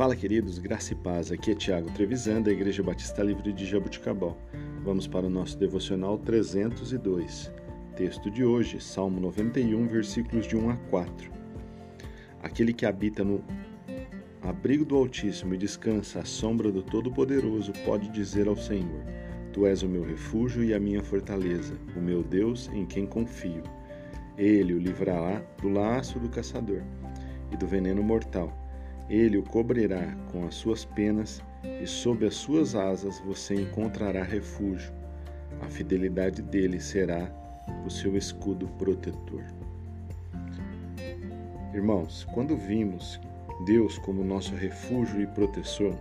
Fala, queridos, graça e paz. Aqui é Tiago Trevisan, da Igreja Batista Livre de Jabuticabal. Vamos para o nosso devocional 302. Texto de hoje, Salmo 91, versículos de 1 a 4. Aquele que habita no abrigo do Altíssimo e descansa à sombra do Todo-Poderoso pode dizer ao Senhor: Tu és o meu refúgio e a minha fortaleza, o meu Deus em quem confio. Ele o livrará do laço do caçador e do veneno mortal. Ele o cobrirá com as suas penas e sob as suas asas você encontrará refúgio. A fidelidade dele será o seu escudo protetor. Irmãos, quando vimos Deus como nosso refúgio e protetor,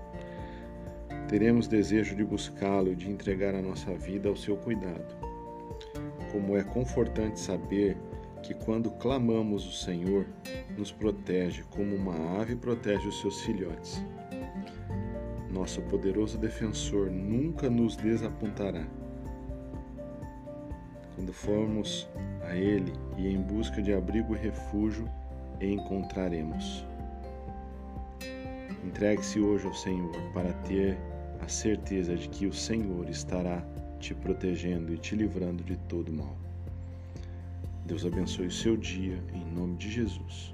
teremos desejo de buscá-lo e de entregar a nossa vida ao seu cuidado. Como é confortante saber que quando clamamos o Senhor, nos protege como uma ave protege os seus filhotes. Nosso poderoso defensor nunca nos desapontará. Quando formos a Ele e em busca de abrigo e refúgio, encontraremos. Entregue-se hoje ao Senhor para ter a certeza de que o Senhor estará te protegendo e te livrando de todo mal. Deus abençoe o seu dia, em nome de Jesus.